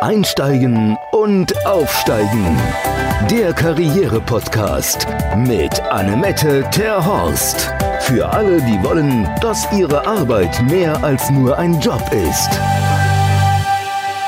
Einsteigen und Aufsteigen. Der Karriere-Podcast mit Annemette Terhorst. Für alle, die wollen, dass ihre Arbeit mehr als nur ein Job ist.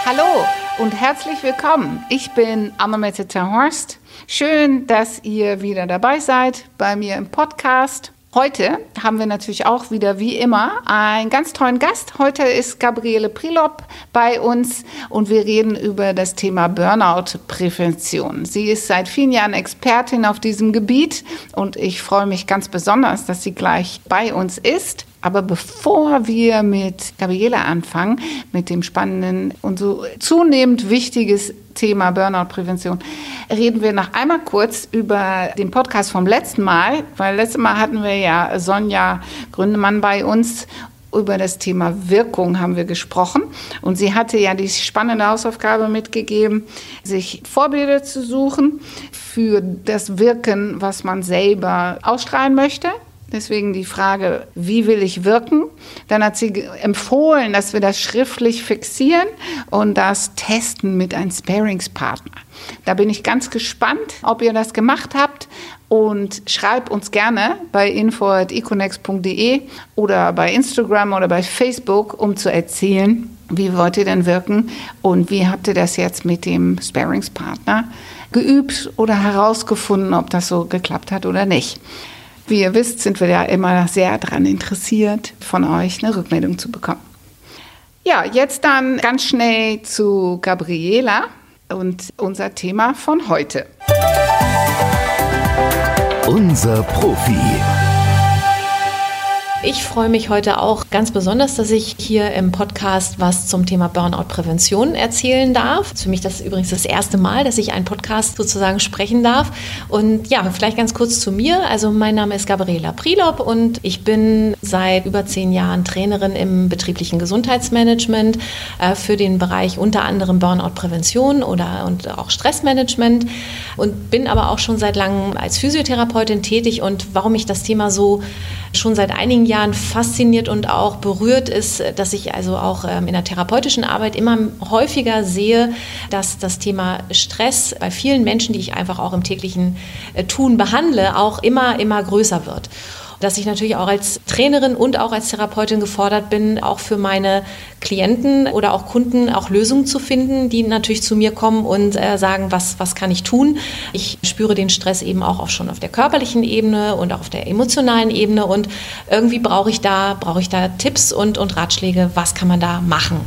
Hallo und herzlich willkommen. Ich bin Annemette Terhorst. Schön, dass ihr wieder dabei seid bei mir im Podcast. Heute haben wir natürlich auch wieder wie immer einen ganz tollen Gast. Heute ist Gabriele Prilop bei uns und wir reden über das Thema Burnout-Prävention. Sie ist seit vielen Jahren Expertin auf diesem Gebiet und ich freue mich ganz besonders, dass sie gleich bei uns ist. Aber bevor wir mit Gabriele anfangen, mit dem spannenden und so zunehmend wichtiges Thema Burnout-Prävention, reden wir noch einmal kurz über den Podcast vom letzten Mal, weil letztes Mal hatten wir ja Sonja Gründemann bei uns über das Thema Wirkung haben wir gesprochen. Und sie hatte ja die spannende Hausaufgabe mitgegeben, sich Vorbilder zu suchen für das Wirken, was man selber ausstrahlen möchte. Deswegen die Frage, wie will ich wirken? Dann hat sie empfohlen, dass wir das schriftlich fixieren und das testen mit einem Sparingspartner. Da bin ich ganz gespannt, ob ihr das gemacht habt und schreibt uns gerne bei info.econex.de oder bei Instagram oder bei Facebook, um zu erzählen, wie wollt ihr denn wirken und wie habt ihr das jetzt mit dem Sparingspartner geübt oder herausgefunden, ob das so geklappt hat oder nicht. Wie ihr wisst, sind wir ja immer sehr daran interessiert, von euch eine Rückmeldung zu bekommen. Ja, jetzt dann ganz schnell zu Gabriela und unser Thema von heute. Unser Profi. Ich freue mich heute auch ganz besonders, dass ich hier im Podcast was zum Thema Burnout-Prävention erzählen darf. Für mich das übrigens das erste Mal, dass ich einen Podcast sozusagen sprechen darf. Und ja, vielleicht ganz kurz zu mir. Also mein Name ist Gabriela Prilop und ich bin seit über zehn Jahren Trainerin im betrieblichen Gesundheitsmanagement äh, für den Bereich unter anderem Burnout-Prävention oder und auch Stressmanagement und bin aber auch schon seit langem als Physiotherapeutin tätig. Und warum ich das Thema so schon seit einigen Jahren fasziniert und auch berührt ist, dass ich also auch ähm, in der therapeutischen Arbeit immer häufiger sehe, dass das Thema Stress bei vielen Menschen, die ich einfach auch im täglichen äh, Tun behandle, auch immer, immer größer wird dass ich natürlich auch als Trainerin und auch als Therapeutin gefordert bin, auch für meine Klienten oder auch Kunden auch Lösungen zu finden, die natürlich zu mir kommen und äh, sagen, was, was kann ich tun. Ich spüre den Stress eben auch, auch schon auf der körperlichen Ebene und auch auf der emotionalen Ebene und irgendwie brauche ich da, brauche ich da Tipps und, und Ratschläge, was kann man da machen.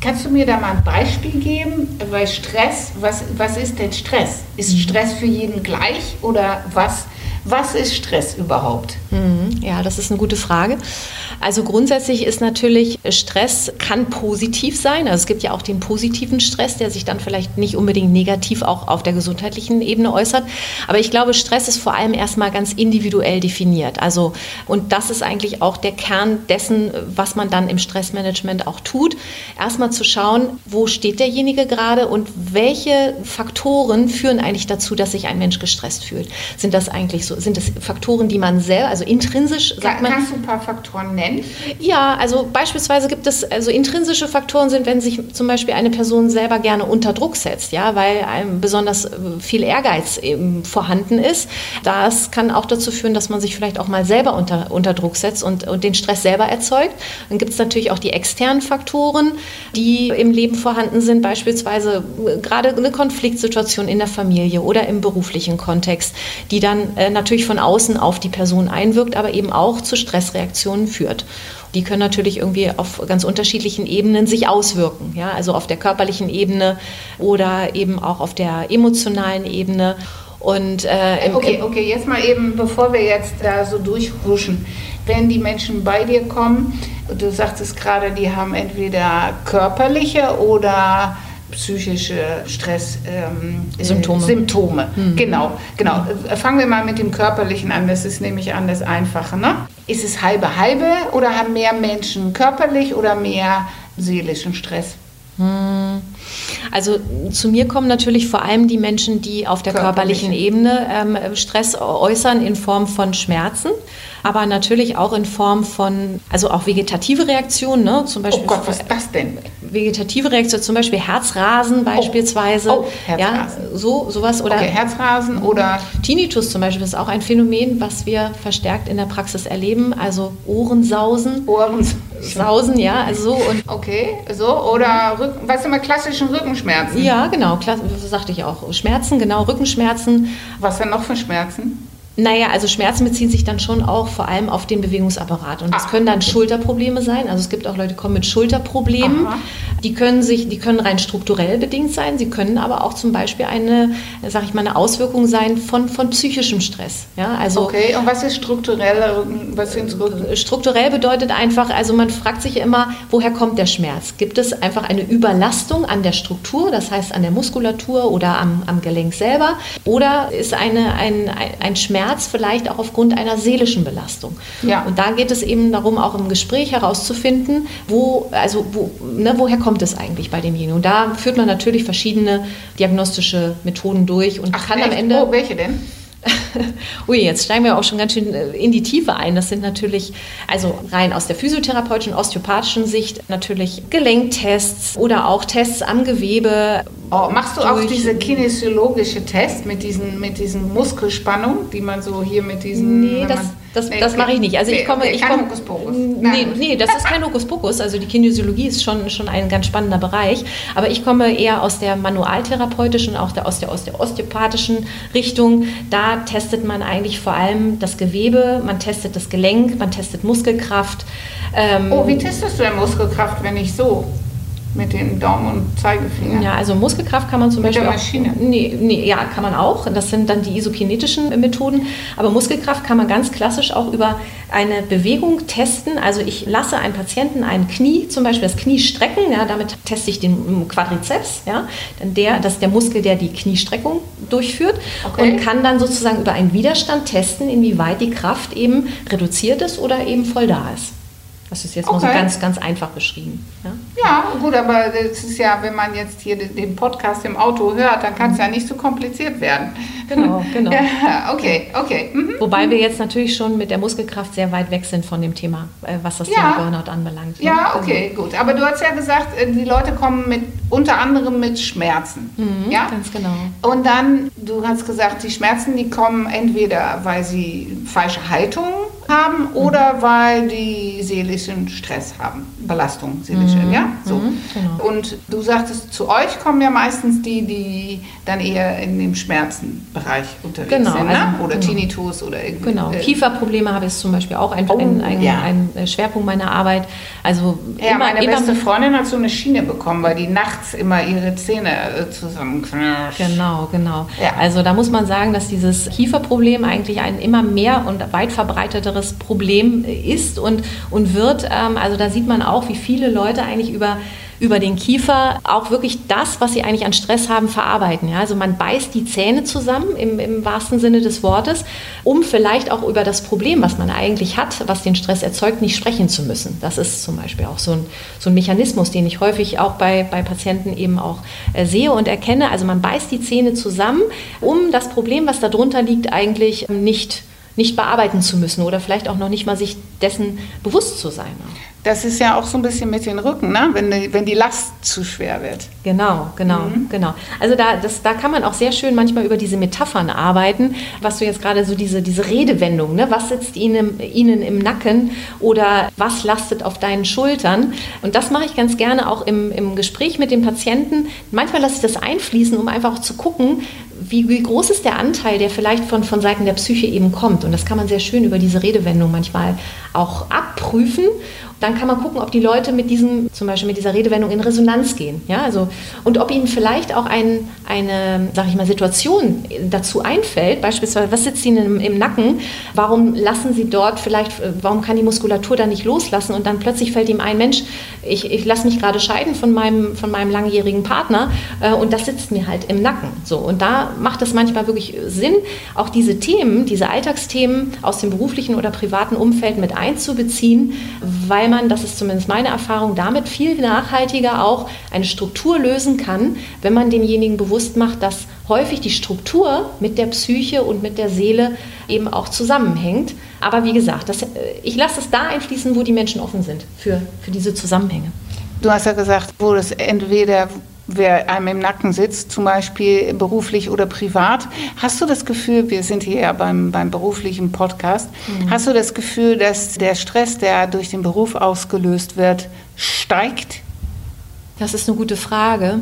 Kannst du mir da mal ein Beispiel geben? Weil Stress, was, was ist denn Stress? Ist mhm. Stress für jeden gleich oder was? Was ist Stress überhaupt? Mhm. Ja, das ist eine gute Frage. Also grundsätzlich ist natürlich Stress kann positiv sein. Also es gibt ja auch den positiven Stress, der sich dann vielleicht nicht unbedingt negativ auch auf der gesundheitlichen Ebene äußert. Aber ich glaube, Stress ist vor allem erstmal ganz individuell definiert. Also und das ist eigentlich auch der Kern dessen, was man dann im Stressmanagement auch tut. Erstmal zu schauen, wo steht derjenige gerade und welche Faktoren führen eigentlich dazu, dass sich ein Mensch gestresst fühlt. Sind das eigentlich so, sind das Faktoren, die man selber, also intrinsisch sagt man. Kannst du ein paar Faktoren nennen? Nennen? Ja, also beispielsweise gibt es, also intrinsische Faktoren sind, wenn sich zum Beispiel eine Person selber gerne unter Druck setzt, ja, weil einem besonders äh, viel Ehrgeiz eben vorhanden ist. Das kann auch dazu führen, dass man sich vielleicht auch mal selber unter, unter Druck setzt und, und den Stress selber erzeugt. Dann gibt es natürlich auch die externen Faktoren, die im Leben vorhanden sind, beispielsweise äh, gerade eine Konfliktsituation in der Familie oder im beruflichen Kontext, die dann äh, natürlich von außen auf die Person einwirkt, aber eben auch zu Stressreaktionen führt wird. Die können natürlich irgendwie auf ganz unterschiedlichen Ebenen sich auswirken. Ja? Also auf der körperlichen Ebene oder eben auch auf der emotionalen Ebene. Und, äh, okay, okay, jetzt mal eben, bevor wir jetzt da so durchhuschen. Wenn die Menschen bei dir kommen, du sagtest gerade, die haben entweder körperliche oder psychische Stresssymptome. Ähm, Symptome. Mhm. Genau, genau. Mhm. Fangen wir mal mit dem körperlichen an. Das ist nämlich an das Einfache. Ne? Ist es halbe halbe oder haben mehr Menschen körperlich oder mehr seelischen Stress? Mhm. Also zu mir kommen natürlich vor allem die Menschen, die auf der körperlichen Ebene ähm, Stress äußern in Form von Schmerzen aber natürlich auch in Form von, also auch vegetative Reaktionen, ne? zum Beispiel. Oh Gott, was ist das denn? Vegetative Reaktionen, zum Beispiel Herzrasen beispielsweise. Oh, oh Herzrasen. Ja, so, sowas. Oder okay, Herzrasen oder. Tinnitus zum Beispiel ist auch ein Phänomen, was wir verstärkt in der Praxis erleben. Also Ohrensausen. Ohrensausen, ja, also so. Und okay, so. Oder, Rücken, was wir, klassischen Rückenschmerzen? Ja, genau, so sagte ich auch. Schmerzen, genau, Rückenschmerzen. Was denn noch für Schmerzen? Naja, also Schmerzen beziehen sich dann schon auch vor allem auf den Bewegungsapparat. Und das ah, können dann okay. Schulterprobleme sein. Also es gibt auch Leute, die kommen mit Schulterproblemen. Aha. Die können sich, die können rein strukturell bedingt sein. Sie können aber auch zum Beispiel eine, sag ich mal, eine Auswirkung sein von, von psychischem Stress. Ja, also okay, und was ist strukturell? Was sind strukturell bedeutet einfach, also man fragt sich immer, woher kommt der Schmerz? Gibt es einfach eine Überlastung an der Struktur, das heißt an der Muskulatur oder am, am Gelenk selber? Oder ist eine, ein, ein Schmerz Schmerz vielleicht auch aufgrund einer seelischen Belastung. Ja. Und da geht es eben darum, auch im Gespräch herauszufinden, wo, also wo, ne, woher kommt es eigentlich bei demjenigen. Und da führt man natürlich verschiedene diagnostische Methoden durch und Ach, kann echt? am Ende. Oh, welche denn? Ui, jetzt steigen wir auch schon ganz schön äh, in die Tiefe ein. Das sind natürlich, also rein aus der physiotherapeutischen, osteopathischen Sicht, natürlich Gelenktests oder auch Tests am Gewebe. Oh, machst du auch diese kinesiologische Tests mit diesen, mit diesen Muskelspannungen, die man so hier mit diesen. Nee, das, das, nee, das mache ich nicht. Also nee, ich komme, ich komme. Nee, nee, das ist kein Hokuspokus. Also die Kinesiologie ist schon, schon ein ganz spannender Bereich. Aber ich komme eher aus der manualtherapeutischen, auch der, aus, der, aus der osteopathischen Richtung. Da testet man eigentlich vor allem das Gewebe, man testet das Gelenk, man testet Muskelkraft. Ähm, oh, wie testest du denn Muskelkraft, wenn ich so? Mit den Daumen und Zeigefinger. Ja, also Muskelkraft kann man zum mit Beispiel. Der Maschine. Auch, nee, nee, ja, kann man auch. Das sind dann die isokinetischen Methoden. Aber Muskelkraft kann man ganz klassisch auch über eine Bewegung testen. Also ich lasse einen Patienten ein Knie, zum Beispiel das Knie strecken. Ja, damit teste ich den Quadrizeps. Ja, denn der, das ist der Muskel, der die Kniestreckung durchführt okay. und kann dann sozusagen über einen Widerstand testen, inwieweit die Kraft eben reduziert ist oder eben voll da ist. Das ist jetzt okay. mal so ganz, ganz einfach beschrieben. Ja? ja, gut, aber das ist ja, wenn man jetzt hier den Podcast im Auto hört, dann kann es ja nicht so kompliziert werden. Genau, genau. ja, okay, okay. Mhm. Wobei wir jetzt natürlich schon mit der Muskelkraft sehr weit weg sind von dem Thema, äh, was das ja. Thema Burnout anbelangt. Ne? Ja, genau. okay, gut. Aber du hast ja gesagt, äh, die Leute kommen mit unter anderem mit Schmerzen. Mhm, ja, ganz genau. Und dann, du hast gesagt, die Schmerzen, die kommen entweder, weil sie falsche Haltung haben oder weil die seelischen Stress haben, Belastung seelische, mhm. ja, so. Mhm, genau. Und du sagtest, zu euch kommen ja meistens die, die dann eher in dem Schmerzenbereich unterwegs genau, sind, ne? also, oder genau. Tinnitus oder irgendwie. Genau, äh, Kieferprobleme habe ich zum Beispiel auch ein, oh, ein, ein, ja. ein, Schwerpunkt meiner Arbeit. Also ja, immer, meine immer beste Freundin hat so eine Schiene bekommen, weil die nachts immer ihre Zähne äh, zusammenknirscht. Genau, genau. Ja. Also da muss man sagen, dass dieses Kieferproblem eigentlich ein immer mehr und weit verbreiteteres Problem ist und, und wird. Ähm, also da sieht man auch, wie viele Leute eigentlich über über den Kiefer auch wirklich das, was sie eigentlich an Stress haben, verarbeiten. Ja? Also man beißt die Zähne zusammen im, im wahrsten Sinne des Wortes, um vielleicht auch über das Problem, was man eigentlich hat, was den Stress erzeugt, nicht sprechen zu müssen. Das ist zum Beispiel auch so ein, so ein Mechanismus, den ich häufig auch bei, bei Patienten eben auch äh, sehe und erkenne. Also man beißt die Zähne zusammen, um das Problem, was darunter liegt, eigentlich nicht zu nicht bearbeiten zu müssen oder vielleicht auch noch nicht mal sich dessen bewusst zu sein. Das ist ja auch so ein bisschen mit den Rücken, ne? wenn, die, wenn die Last zu schwer wird. Genau, genau, mhm. genau. Also da, das, da kann man auch sehr schön manchmal über diese Metaphern arbeiten, was du jetzt gerade so diese, diese Redewendung, ne? was sitzt ihnen, ihnen im Nacken oder was lastet auf deinen Schultern. Und das mache ich ganz gerne auch im, im Gespräch mit dem Patienten. Manchmal lasse ich das einfließen, um einfach auch zu gucken, wie, wie groß ist der Anteil, der vielleicht von, von Seiten der Psyche eben kommt. Und das kann man sehr schön über diese Redewendung manchmal auch abprüfen dann kann man gucken, ob die Leute mit diesem, zum Beispiel mit dieser Redewendung in Resonanz gehen. Ja, also, und ob ihnen vielleicht auch ein, eine, sag ich mal, Situation dazu einfällt, beispielsweise, was sitzt ihnen im, im, Nacken, warum lassen sie dort vielleicht, warum kann die Muskulatur da nicht loslassen und dann plötzlich fällt ihm ein, Mensch, ich, ich lasse mich gerade scheiden von meinem, von meinem langjährigen Partner äh, und das sitzt mir halt im Nacken. So, und da da macht es manchmal wirklich Sinn, auch diese Themen, diese Alltagsthemen aus dem beruflichen oder privaten Umfeld mit einzubeziehen, weil man, das ist zumindest meine Erfahrung, damit viel nachhaltiger auch eine Struktur lösen kann, wenn man demjenigen bewusst macht, dass häufig die Struktur mit der Psyche und mit der Seele eben auch zusammenhängt. Aber wie gesagt, das, äh, ich lasse es da einfließen, wo die Menschen offen sind für, für diese Zusammenhänge. Du hast ja gesagt, wo das entweder wer einem im Nacken sitzt, zum Beispiel beruflich oder privat. Hast du das Gefühl, wir sind hier ja beim, beim beruflichen Podcast, mhm. hast du das Gefühl, dass der Stress, der durch den Beruf ausgelöst wird, steigt? Das ist eine gute Frage.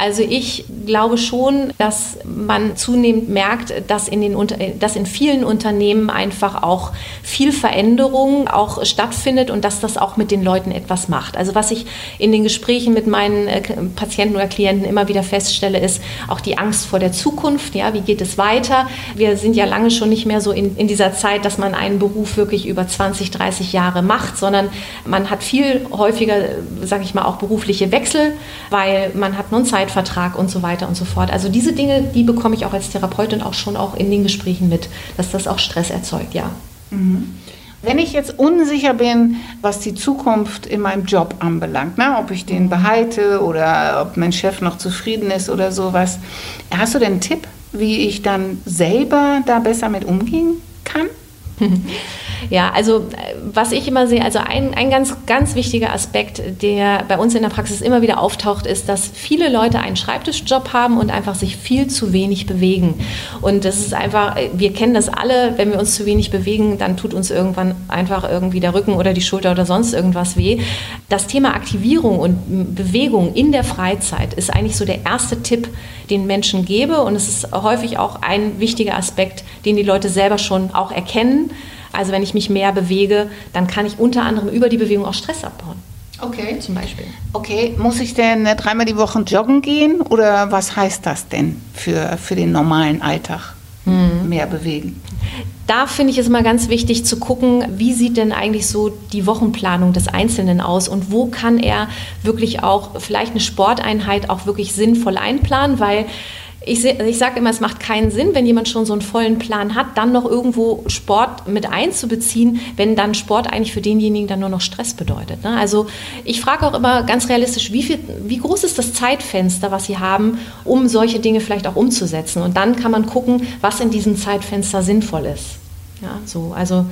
Also ich glaube schon, dass man zunehmend merkt, dass in, den, dass in vielen Unternehmen einfach auch viel Veränderung auch stattfindet und dass das auch mit den Leuten etwas macht. Also was ich in den Gesprächen mit meinen äh, Patienten oder Klienten immer wieder feststelle, ist auch die Angst vor der Zukunft. Ja, wie geht es weiter? Wir sind ja lange schon nicht mehr so in, in dieser Zeit, dass man einen Beruf wirklich über 20, 30 Jahre macht, sondern man hat viel häufiger, sage ich mal, auch berufliche Wechsel, weil man hat nun Zeit Zeitvertrag und so weiter und so fort. Also diese Dinge, die bekomme ich auch als Therapeutin auch schon auch in den Gesprächen mit, dass das auch Stress erzeugt, ja. Mhm. Wenn ich jetzt unsicher bin, was die Zukunft in meinem Job anbelangt, ne, ob ich den behalte oder ob mein Chef noch zufrieden ist oder sowas, hast du denn einen Tipp, wie ich dann selber da besser mit umgehen kann? Ja, also äh, was ich immer sehe, also ein, ein ganz, ganz wichtiger Aspekt, der bei uns in der Praxis immer wieder auftaucht, ist, dass viele Leute einen Schreibtischjob haben und einfach sich viel zu wenig bewegen. Und das ist einfach, äh, wir kennen das alle, wenn wir uns zu wenig bewegen, dann tut uns irgendwann einfach irgendwie der Rücken oder die Schulter oder sonst irgendwas weh. Das Thema Aktivierung und Bewegung in der Freizeit ist eigentlich so der erste Tipp, den Menschen gebe. Und es ist häufig auch ein wichtiger Aspekt, den die Leute selber schon auch erkennen. Also wenn ich mich mehr bewege, dann kann ich unter anderem über die Bewegung auch Stress abbauen. Okay. Zum Beispiel. Okay, muss ich denn äh, dreimal die Woche joggen gehen oder was heißt das denn für, für den normalen Alltag? Hm. Mehr bewegen. Da finde ich es immer ganz wichtig zu gucken, wie sieht denn eigentlich so die Wochenplanung des Einzelnen aus und wo kann er wirklich auch vielleicht eine Sporteinheit auch wirklich sinnvoll einplanen, weil ich, ich sage immer, es macht keinen Sinn, wenn jemand schon so einen vollen Plan hat, dann noch irgendwo Sport mit einzubeziehen, wenn dann Sport eigentlich für denjenigen dann nur noch Stress bedeutet. Ne? Also ich frage auch immer ganz realistisch, wie, viel, wie groß ist das Zeitfenster, was Sie haben, um solche Dinge vielleicht auch umzusetzen? Und dann kann man gucken, was in diesem Zeitfenster sinnvoll ist. Ja, so, also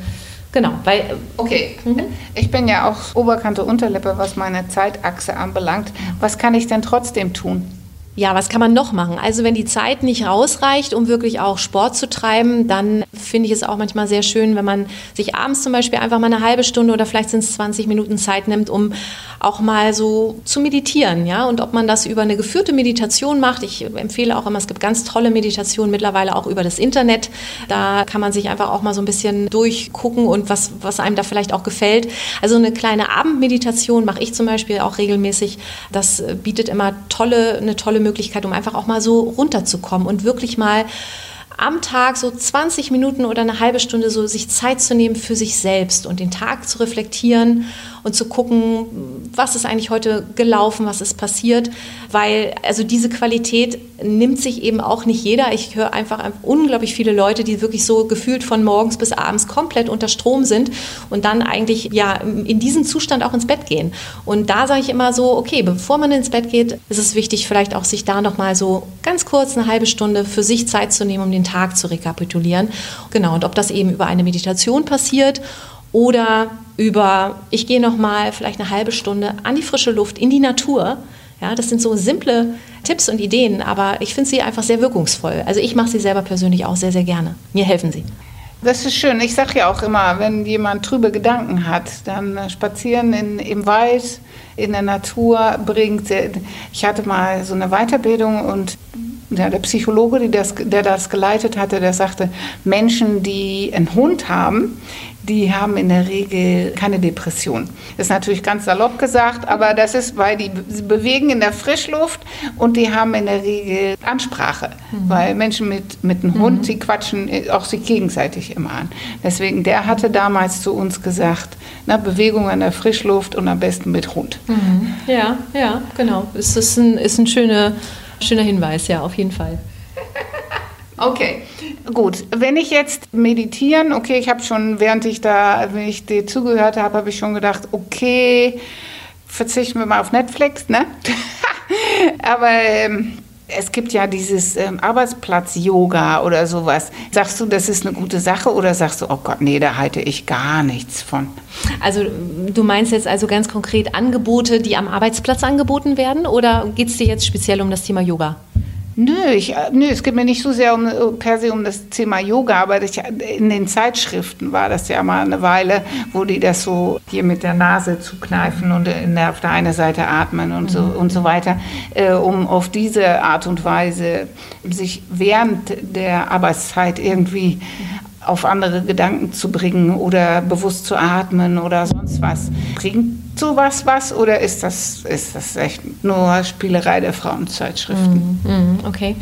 Genau, weil. Okay, mhm. ich bin ja auch Oberkante Unterlippe, was meine Zeitachse anbelangt. Was kann ich denn trotzdem tun? Ja, was kann man noch machen? Also wenn die Zeit nicht rausreicht, um wirklich auch Sport zu treiben, dann finde ich es auch manchmal sehr schön, wenn man sich abends zum Beispiel einfach mal eine halbe Stunde oder vielleicht sind es 20 Minuten Zeit nimmt, um auch mal so zu meditieren, ja. Und ob man das über eine geführte Meditation macht, ich empfehle auch immer, es gibt ganz tolle Meditationen mittlerweile auch über das Internet. Da kann man sich einfach auch mal so ein bisschen durchgucken und was, was einem da vielleicht auch gefällt. Also eine kleine Abendmeditation mache ich zum Beispiel auch regelmäßig. Das bietet immer tolle, eine tolle Möglichkeit, um einfach auch mal so runterzukommen und wirklich mal am Tag so 20 Minuten oder eine halbe Stunde so sich Zeit zu nehmen für sich selbst und den Tag zu reflektieren und zu gucken, was ist eigentlich heute gelaufen, was ist passiert, weil also diese Qualität nimmt sich eben auch nicht jeder. Ich höre einfach unglaublich viele Leute, die wirklich so gefühlt von morgens bis abends komplett unter Strom sind und dann eigentlich ja in diesen Zustand auch ins Bett gehen. Und da sage ich immer so, okay, bevor man ins Bett geht, ist es wichtig, vielleicht auch sich da noch mal so ganz kurz eine halbe Stunde für sich Zeit zu nehmen, um den Tag zu rekapitulieren. Genau, und ob das eben über eine Meditation passiert oder über, ich gehe noch mal vielleicht eine halbe Stunde an die frische Luft, in die Natur. Ja, das sind so simple Tipps und Ideen, aber ich finde sie einfach sehr wirkungsvoll. Also ich mache sie selber persönlich auch sehr, sehr gerne. Mir helfen sie. Das ist schön. Ich sage ja auch immer, wenn jemand trübe Gedanken hat, dann äh, spazieren in, im Wald, in der Natur bringt. Ich hatte mal so eine Weiterbildung und ja, der Psychologe, das, der das geleitet hatte, der sagte, Menschen, die einen Hund haben, die haben in der Regel keine Depression. Das ist natürlich ganz salopp gesagt, aber das ist, weil die bewegen in der Frischluft und die haben in der Regel Ansprache. Mhm. Weil Menschen mit, mit einem Hund, mhm. die quatschen auch sich gegenseitig immer an. Deswegen, der hatte damals zu uns gesagt, na, Bewegung in der Frischluft und am besten mit Hund. Mhm. Ja, ja, genau. Es ist ein, ist ein schöner, schöner Hinweis, ja, auf jeden Fall. Okay, gut. Wenn ich jetzt meditieren, okay, ich habe schon, während ich da, wenn ich dir zugehört habe, habe ich schon gedacht, okay, verzichten wir mal auf Netflix, ne? Aber ähm, es gibt ja dieses ähm, Arbeitsplatz-Yoga oder sowas. Sagst du, das ist eine gute Sache oder sagst du, oh Gott, nee, da halte ich gar nichts von? Also du meinst jetzt also ganz konkret Angebote, die am Arbeitsplatz angeboten werden oder geht es dir jetzt speziell um das Thema Yoga? Nö, ich, äh, nö, es geht mir nicht so sehr um, äh, per se um das Thema Yoga, aber ich, in den Zeitschriften war das ja mal eine Weile, wo die das so hier mit der Nase zukneifen und in der, auf der einen Seite atmen und so, und so weiter, äh, um auf diese Art und Weise sich während der Arbeitszeit irgendwie auf andere Gedanken zu bringen oder bewusst zu atmen oder sonst was. Bringt sowas was oder ist das, ist das echt nur Spielerei der Frauenzeitschriften? Mm, mm, okay.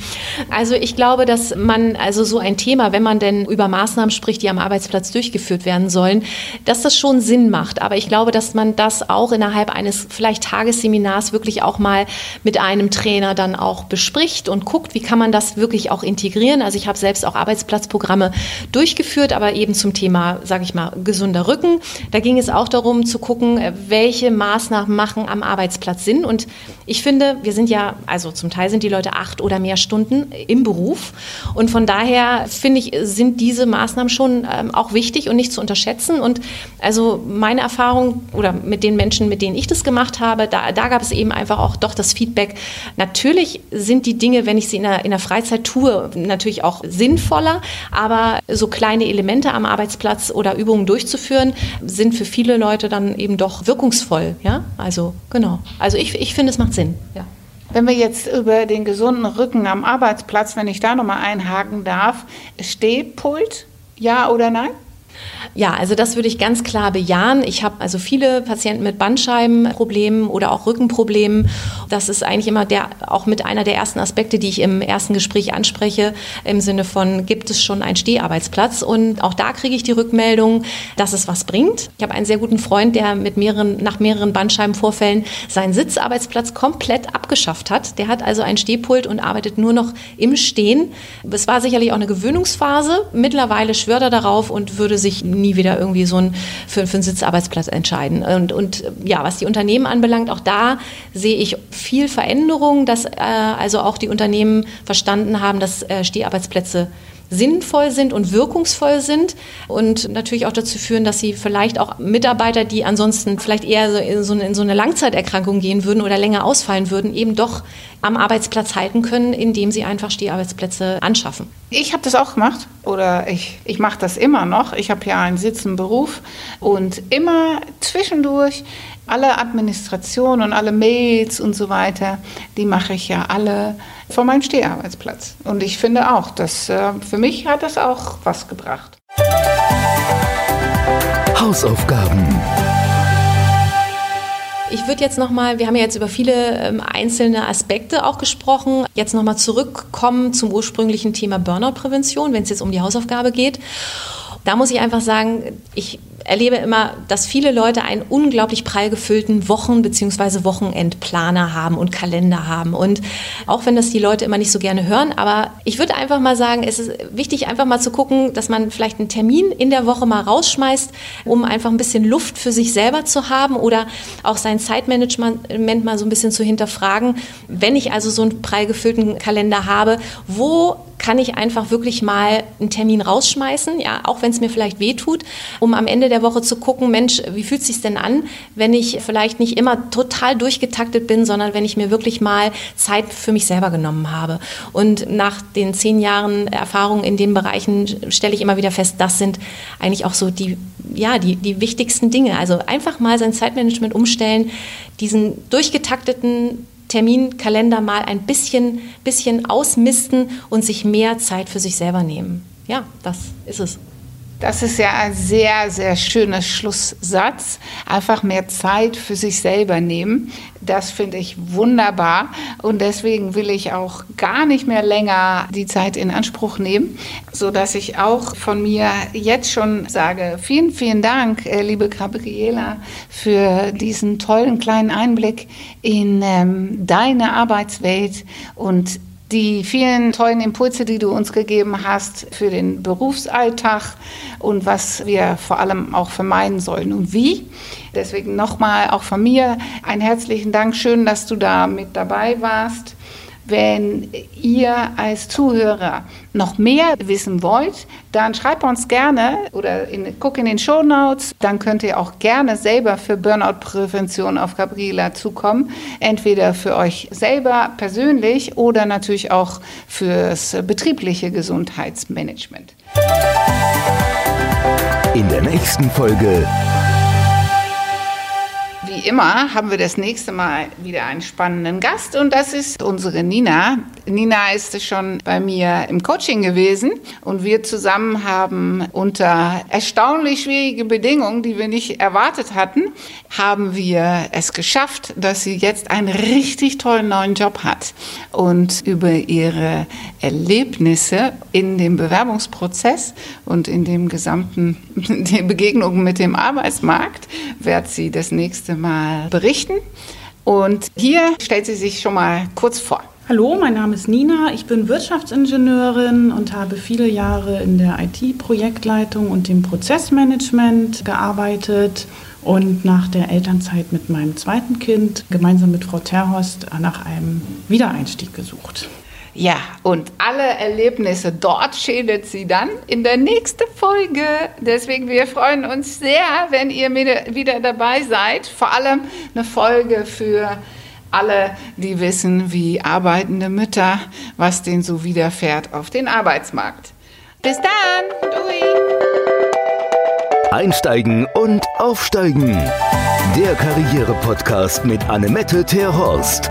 Also ich glaube, dass man, also so ein Thema, wenn man denn über Maßnahmen spricht, die am Arbeitsplatz durchgeführt werden sollen, dass das schon Sinn macht. Aber ich glaube, dass man das auch innerhalb eines vielleicht Tagesseminars wirklich auch mal mit einem Trainer dann auch bespricht und guckt, wie kann man das wirklich auch integrieren. Also ich habe selbst auch Arbeitsplatzprogramme durchgeführt, aber eben zum Thema, sage ich mal, gesunder Rücken. Da ging es auch darum zu gucken, welche welche Maßnahmen machen am Arbeitsplatz Sinn. Und ich finde, wir sind ja, also zum Teil sind die Leute acht oder mehr Stunden im Beruf. Und von daher finde ich, sind diese Maßnahmen schon ähm, auch wichtig und nicht zu unterschätzen. Und also meine Erfahrung oder mit den Menschen, mit denen ich das gemacht habe, da, da gab es eben einfach auch doch das Feedback. Natürlich sind die Dinge, wenn ich sie in der, in der Freizeit tue, natürlich auch sinnvoller. Aber so kleine Elemente am Arbeitsplatz oder Übungen durchzuführen, sind für viele Leute dann eben doch wirkungsvoll. Ja? Also genau. Also ich, ich finde, es macht Sinn. Ja. Wenn wir jetzt über den gesunden Rücken am Arbeitsplatz, wenn ich da nochmal einhaken darf, Stehpult, ja oder nein? Ja, also das würde ich ganz klar bejahen. Ich habe also viele Patienten mit Bandscheibenproblemen oder auch Rückenproblemen. Das ist eigentlich immer der, auch mit einer der ersten Aspekte, die ich im ersten Gespräch anspreche, im Sinne von, gibt es schon einen Steharbeitsplatz? Und auch da kriege ich die Rückmeldung, dass es was bringt. Ich habe einen sehr guten Freund, der mit mehreren, nach mehreren Bandscheibenvorfällen seinen Sitzarbeitsplatz komplett abgeschafft hat. Der hat also ein Stehpult und arbeitet nur noch im Stehen. Es war sicherlich auch eine Gewöhnungsphase. Mittlerweile schwört er darauf und würde sich nie wieder irgendwie so ein, für, für einen Sitzarbeitsplatz entscheiden. Und, und ja, was die Unternehmen anbelangt, auch da sehe ich viel Veränderung, dass äh, also auch die Unternehmen verstanden haben, dass äh, Steharbeitsplätze sinnvoll sind und wirkungsvoll sind und natürlich auch dazu führen, dass sie vielleicht auch Mitarbeiter, die ansonsten vielleicht eher so in, so eine, in so eine Langzeiterkrankung gehen würden oder länger ausfallen würden, eben doch am Arbeitsplatz halten können, indem sie einfach Steharbeitsplätze anschaffen. Ich habe das auch gemacht oder ich, ich mache das immer noch. Ich habe ja einen sitzenden Beruf und immer zwischendurch alle Administration und alle Mails und so weiter, die mache ich ja alle von meinem Steharbeitsplatz. Und ich finde auch, dass äh, für mich hat das auch was gebracht. Hausaufgaben. Ich würde jetzt nochmal, wir haben ja jetzt über viele ähm, einzelne Aspekte auch gesprochen, jetzt nochmal zurückkommen zum ursprünglichen Thema Burnout-Prävention, wenn es jetzt um die Hausaufgabe geht. Da muss ich einfach sagen, ich erlebe immer, dass viele Leute einen unglaublich prall gefüllten Wochen- bzw. Wochenendplaner haben und Kalender haben. Und auch wenn das die Leute immer nicht so gerne hören, aber ich würde einfach mal sagen, es ist wichtig, einfach mal zu gucken, dass man vielleicht einen Termin in der Woche mal rausschmeißt, um einfach ein bisschen Luft für sich selber zu haben oder auch sein Zeitmanagement mal so ein bisschen zu hinterfragen. Wenn ich also so einen prall gefüllten Kalender habe, wo kann ich einfach wirklich mal einen Termin rausschmeißen, ja, auch wenn es mir vielleicht wehtut, um am Ende der Woche zu gucken, Mensch, wie fühlt es sich denn an, wenn ich vielleicht nicht immer total durchgetaktet bin, sondern wenn ich mir wirklich mal Zeit für mich selber genommen habe. Und nach den zehn Jahren Erfahrung in den Bereichen stelle ich immer wieder fest, das sind eigentlich auch so die, ja, die, die wichtigsten Dinge. Also einfach mal sein Zeitmanagement umstellen, diesen durchgetakteten Terminkalender mal ein bisschen, bisschen ausmisten und sich mehr Zeit für sich selber nehmen. Ja, das ist es. Das ist ja ein sehr, sehr schöner Schlusssatz. Einfach mehr Zeit für sich selber nehmen. Das finde ich wunderbar. Und deswegen will ich auch gar nicht mehr länger die Zeit in Anspruch nehmen, sodass ich auch von mir jetzt schon sage, vielen, vielen Dank, äh, liebe Gabriela, für diesen tollen kleinen Einblick in ähm, deine Arbeitswelt und die vielen tollen Impulse, die du uns gegeben hast für den Berufsalltag und was wir vor allem auch vermeiden sollen und wie. Deswegen nochmal auch von mir einen herzlichen Dank. Schön, dass du da mit dabei warst. Wenn ihr als Zuhörer noch mehr wissen wollt, dann schreibt uns gerne oder in, guck in den Show Notes. Dann könnt ihr auch gerne selber für Burnout-Prävention auf Gabriela zukommen. Entweder für euch selber persönlich oder natürlich auch fürs betriebliche Gesundheitsmanagement. In der nächsten Folge immer haben wir das nächste Mal wieder einen spannenden Gast und das ist unsere Nina. Nina ist schon bei mir im Coaching gewesen und wir zusammen haben unter erstaunlich schwierigen Bedingungen, die wir nicht erwartet hatten, haben wir es geschafft, dass sie jetzt einen richtig tollen neuen Job hat und über ihre Erlebnisse in dem Bewerbungsprozess und in dem gesamten Begegnung mit dem Arbeitsmarkt wird sie das nächste Mal mal berichten. Und hier stellt sie sich schon mal kurz vor. Hallo, mein Name ist Nina. Ich bin Wirtschaftsingenieurin und habe viele Jahre in der IT-Projektleitung und dem Prozessmanagement gearbeitet und nach der Elternzeit mit meinem zweiten Kind gemeinsam mit Frau Terhorst nach einem Wiedereinstieg gesucht. Ja, und alle Erlebnisse dort schildert sie dann in der nächsten Folge. Deswegen, wir freuen uns sehr, wenn ihr wieder dabei seid. Vor allem eine Folge für alle, die wissen, wie arbeitende Mütter, was denen so widerfährt auf den Arbeitsmarkt. Bis dann! Dui. Einsteigen und aufsteigen. Der Karriere-Podcast mit Annemette Terhorst.